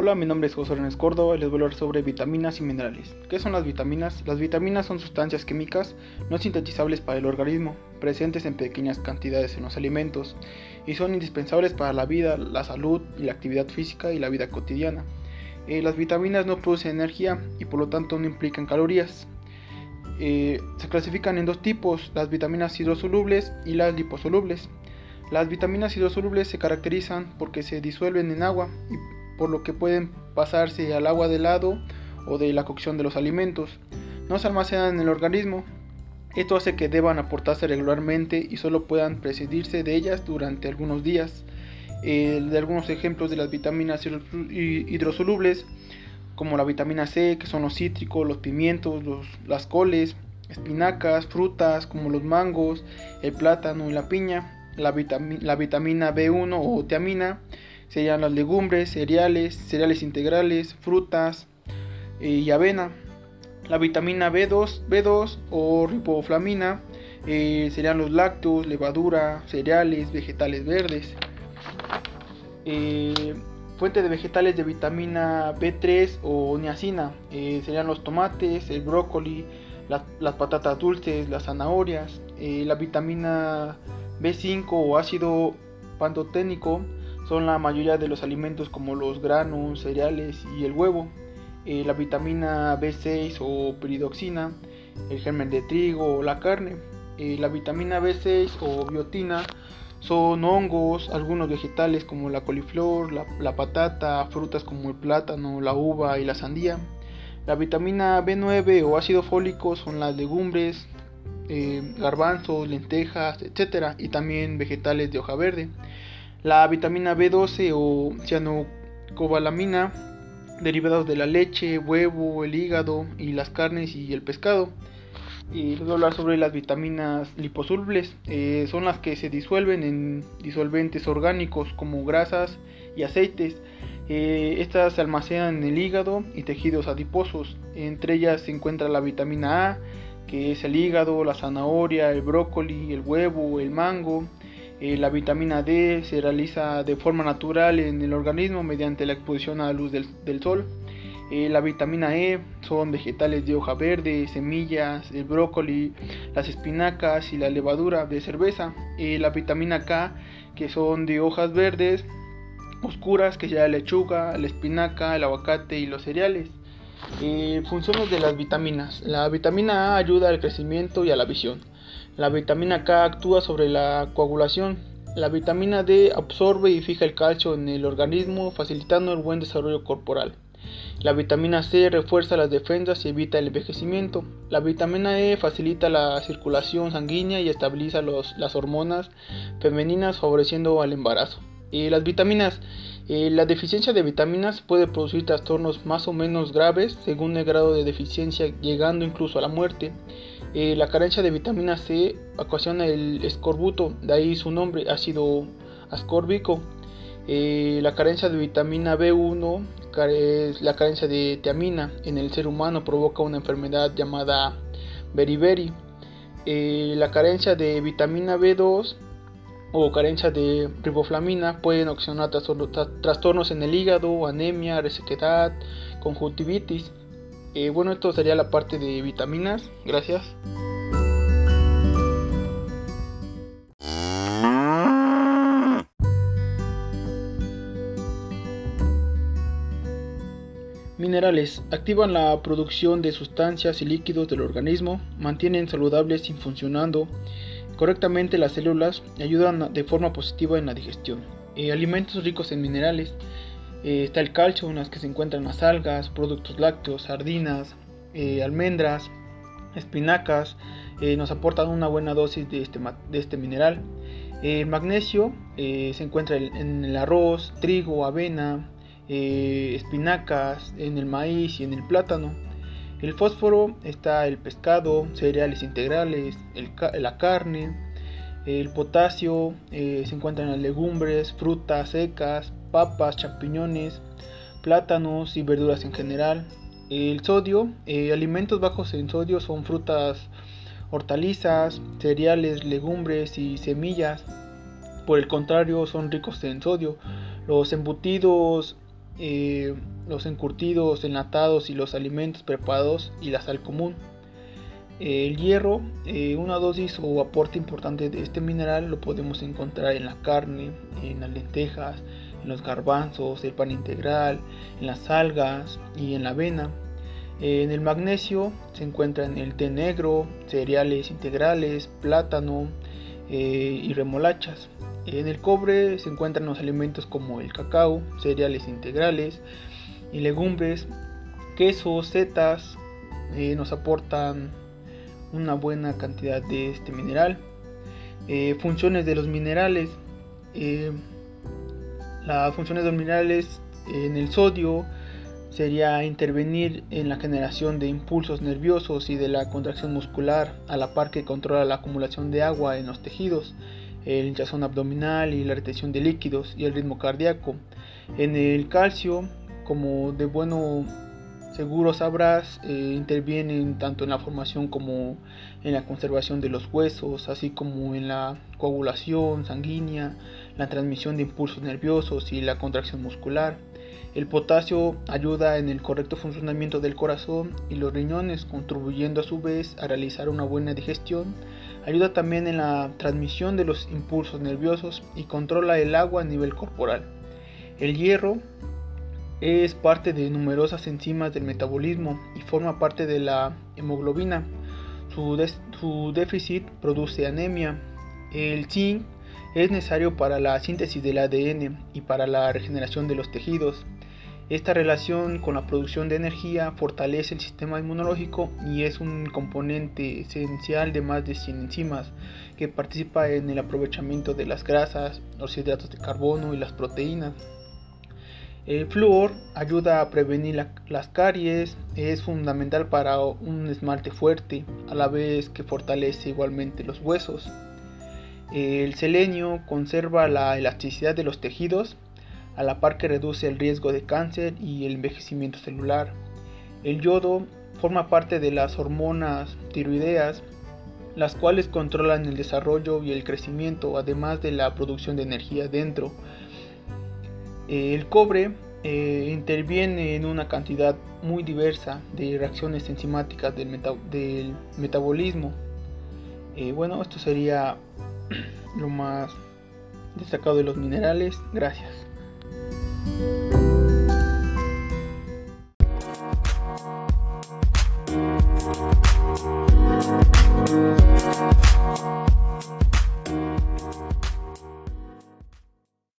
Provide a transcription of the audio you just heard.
Hola, mi nombre es José Renes Córdoba y les voy a hablar sobre vitaminas y minerales. ¿Qué son las vitaminas? Las vitaminas son sustancias químicas no sintetizables para el organismo, presentes en pequeñas cantidades en los alimentos y son indispensables para la vida, la salud y la actividad física y la vida cotidiana. Eh, las vitaminas no producen energía y por lo tanto no implican calorías. Eh, se clasifican en dos tipos, las vitaminas hidrosolubles y las liposolubles. Las vitaminas hidrosolubles se caracterizan porque se disuelven en agua y por lo que pueden pasarse al agua de helado o de la cocción de los alimentos. No se almacenan en el organismo. Esto hace que deban aportarse regularmente y solo puedan presidirse de ellas durante algunos días. de algunos ejemplos de las vitaminas hidrosolubles, como la vitamina C, que son los cítricos, los pimientos, las coles, espinacas, frutas como los mangos, el plátano y la piña, la, la vitamina B1 o tiamina, serían las legumbres, cereales, cereales integrales, frutas eh, y avena. La vitamina B2, B2 o riboflamina eh, serían los lácteos, levadura, cereales, vegetales verdes. Eh, fuente de vegetales de vitamina B3 o niacina serían los tomates, el brócoli, las patatas dulces, las zanahorias. la vitamina B5 o ácido pantoténico son la mayoría de los alimentos como los granos, cereales y el huevo. Eh, la vitamina B6 o piridoxina, el germen de trigo o la carne. Eh, la vitamina B6 o biotina son hongos, algunos vegetales como la coliflor, la, patata, frutas como el plátano, la uva y la sandía. La vitamina B9 o ácido fólico son las legumbres, eh, garbanzos, lentejas, etc. Y también vegetales de hoja verde. La vitamina B12 o cianocobalamina, derivados de la leche, huevo, el hígado y las carnes y el pescado. Y les voy a hablar sobre las vitaminas liposolubles. Eh, son las que se disuelven en disolventes orgánicos como grasas y aceites. Eh, estas se almacenan en el hígado y tejidos adiposos. Entre ellas se encuentra la vitamina A, que es el hígado, la zanahoria, el brócoli, el huevo, el mango, eh, la vitamina D se realiza de forma natural en el organismo mediante la exposición a la luz del, sol. Eh, la vitamina E son vegetales de hoja verde, semillas, el brócoli, las espinacas y la levadura de cerveza. Eh, la vitamina K que son de hojas verdes oscuras que sea la lechuga, la espinaca, el aguacate y los cereales. Funciones de las vitaminas. La vitamina A ayuda al crecimiento y a la visión. La vitamina K actúa sobre la coagulación. La vitamina D absorbe y fija el calcio en el organismo, facilitando el buen desarrollo corporal. La vitamina C refuerza las defensas y evita el envejecimiento. La vitamina E facilita la circulación sanguínea y estabiliza las hormonas femeninas favoreciendo al embarazo. Y las vitaminas. Eh, la deficiencia de vitaminas puede producir trastornos más o menos graves según el grado de deficiencia, llegando incluso a la muerte. Eh, la carencia de vitamina C ocasiona el escorbuto, de ahí su nombre, ácido ascórbico. Eh, la carencia de vitamina B1, la carencia de tiamina en el ser humano provoca una enfermedad llamada beriberi. La carencia de vitamina B2 o carencia de riboflamina pueden ocasionar trastornos en el hígado, anemia, resequedad, conjuntivitis. Eh, bueno, esto sería la parte de vitaminas. Gracias. Minerales. Activan la producción de sustancias y líquidos del organismo, mantienen saludables y funcionando correctamente las células ayudan de forma positiva en la digestión. Eh, alimentos ricos en minerales eh, está el calcio, unas que se encuentran en las algas, productos lácteos, sardinas, eh, almendras, espinacas, nos aportan una buena dosis de este, de este mineral. El magnesio se encuentra en el arroz, trigo, avena, espinacas, en el maíz y en el plátano. El fósforo está el pescado, cereales integrales, la carne. El potasio se encuentra en las legumbres, frutas secas, papas, champiñones, plátanos y verduras en general. El sodio, eh, alimentos bajos en sodio son frutas, hortalizas, cereales, legumbres y semillas. Por el contrario, son ricos en sodio. Los embutidos eh, los encurtidos, enlatados y los alimentos preparados y la sal común. El hierro, eh, una dosis o aporte importante de este mineral lo podemos encontrar en la carne, en las lentejas, en los garbanzos, el pan integral, en las algas y en la avena. En el magnesio se encuentra en el té negro, cereales integrales, plátano eh, y remolachas. En el cobre se encuentran los alimentos como el cacao, cereales integrales y legumbres, quesos, setas, eh, nos aportan una buena cantidad de este mineral. Eh, funciones de los minerales. Eh, las funciones de los minerales en el sodio sería intervenir en la generación de impulsos nerviosos y de la contracción muscular, a la par que controla la acumulación de agua en los tejidos, el hinchazón abdominal y la retención de líquidos y el ritmo cardíaco. En el calcio, como de bueno seguro sabrás, eh, intervienen tanto en la formación como en la conservación de los huesos, así como en la coagulación sanguínea, la transmisión de impulsos nerviosos y la contracción muscular. El potasio ayuda en el correcto funcionamiento del corazón y los riñones, contribuyendo a su vez a realizar una buena digestión. Ayuda también en la transmisión de los impulsos nerviosos y controla el agua a nivel corporal. El hierro es parte de numerosas enzimas del metabolismo y forma parte de la hemoglobina. Su, déficit produce anemia. El zinc es necesario para la síntesis del ADN y para la regeneración de los tejidos. Esta relación con la producción de energía fortalece el sistema inmunológico y es un componente esencial de más de 100 enzimas que participa en el aprovechamiento de las grasas, los hidratos de carbono y las proteínas. El flúor ayuda a prevenir las caries, es fundamental para un esmalte fuerte, a la vez que fortalece igualmente los huesos. El selenio conserva la elasticidad de los tejidos, a la par que reduce el riesgo de cáncer y el envejecimiento celular. El yodo forma parte de las hormonas tiroideas, las cuales controlan el desarrollo y el crecimiento, además de la producción de energía dentro eh, el cobre eh, interviene en una cantidad muy diversa de reacciones enzimáticas del, metabolismo. Eh, bueno, esto sería lo más destacado de los minerales. Gracias.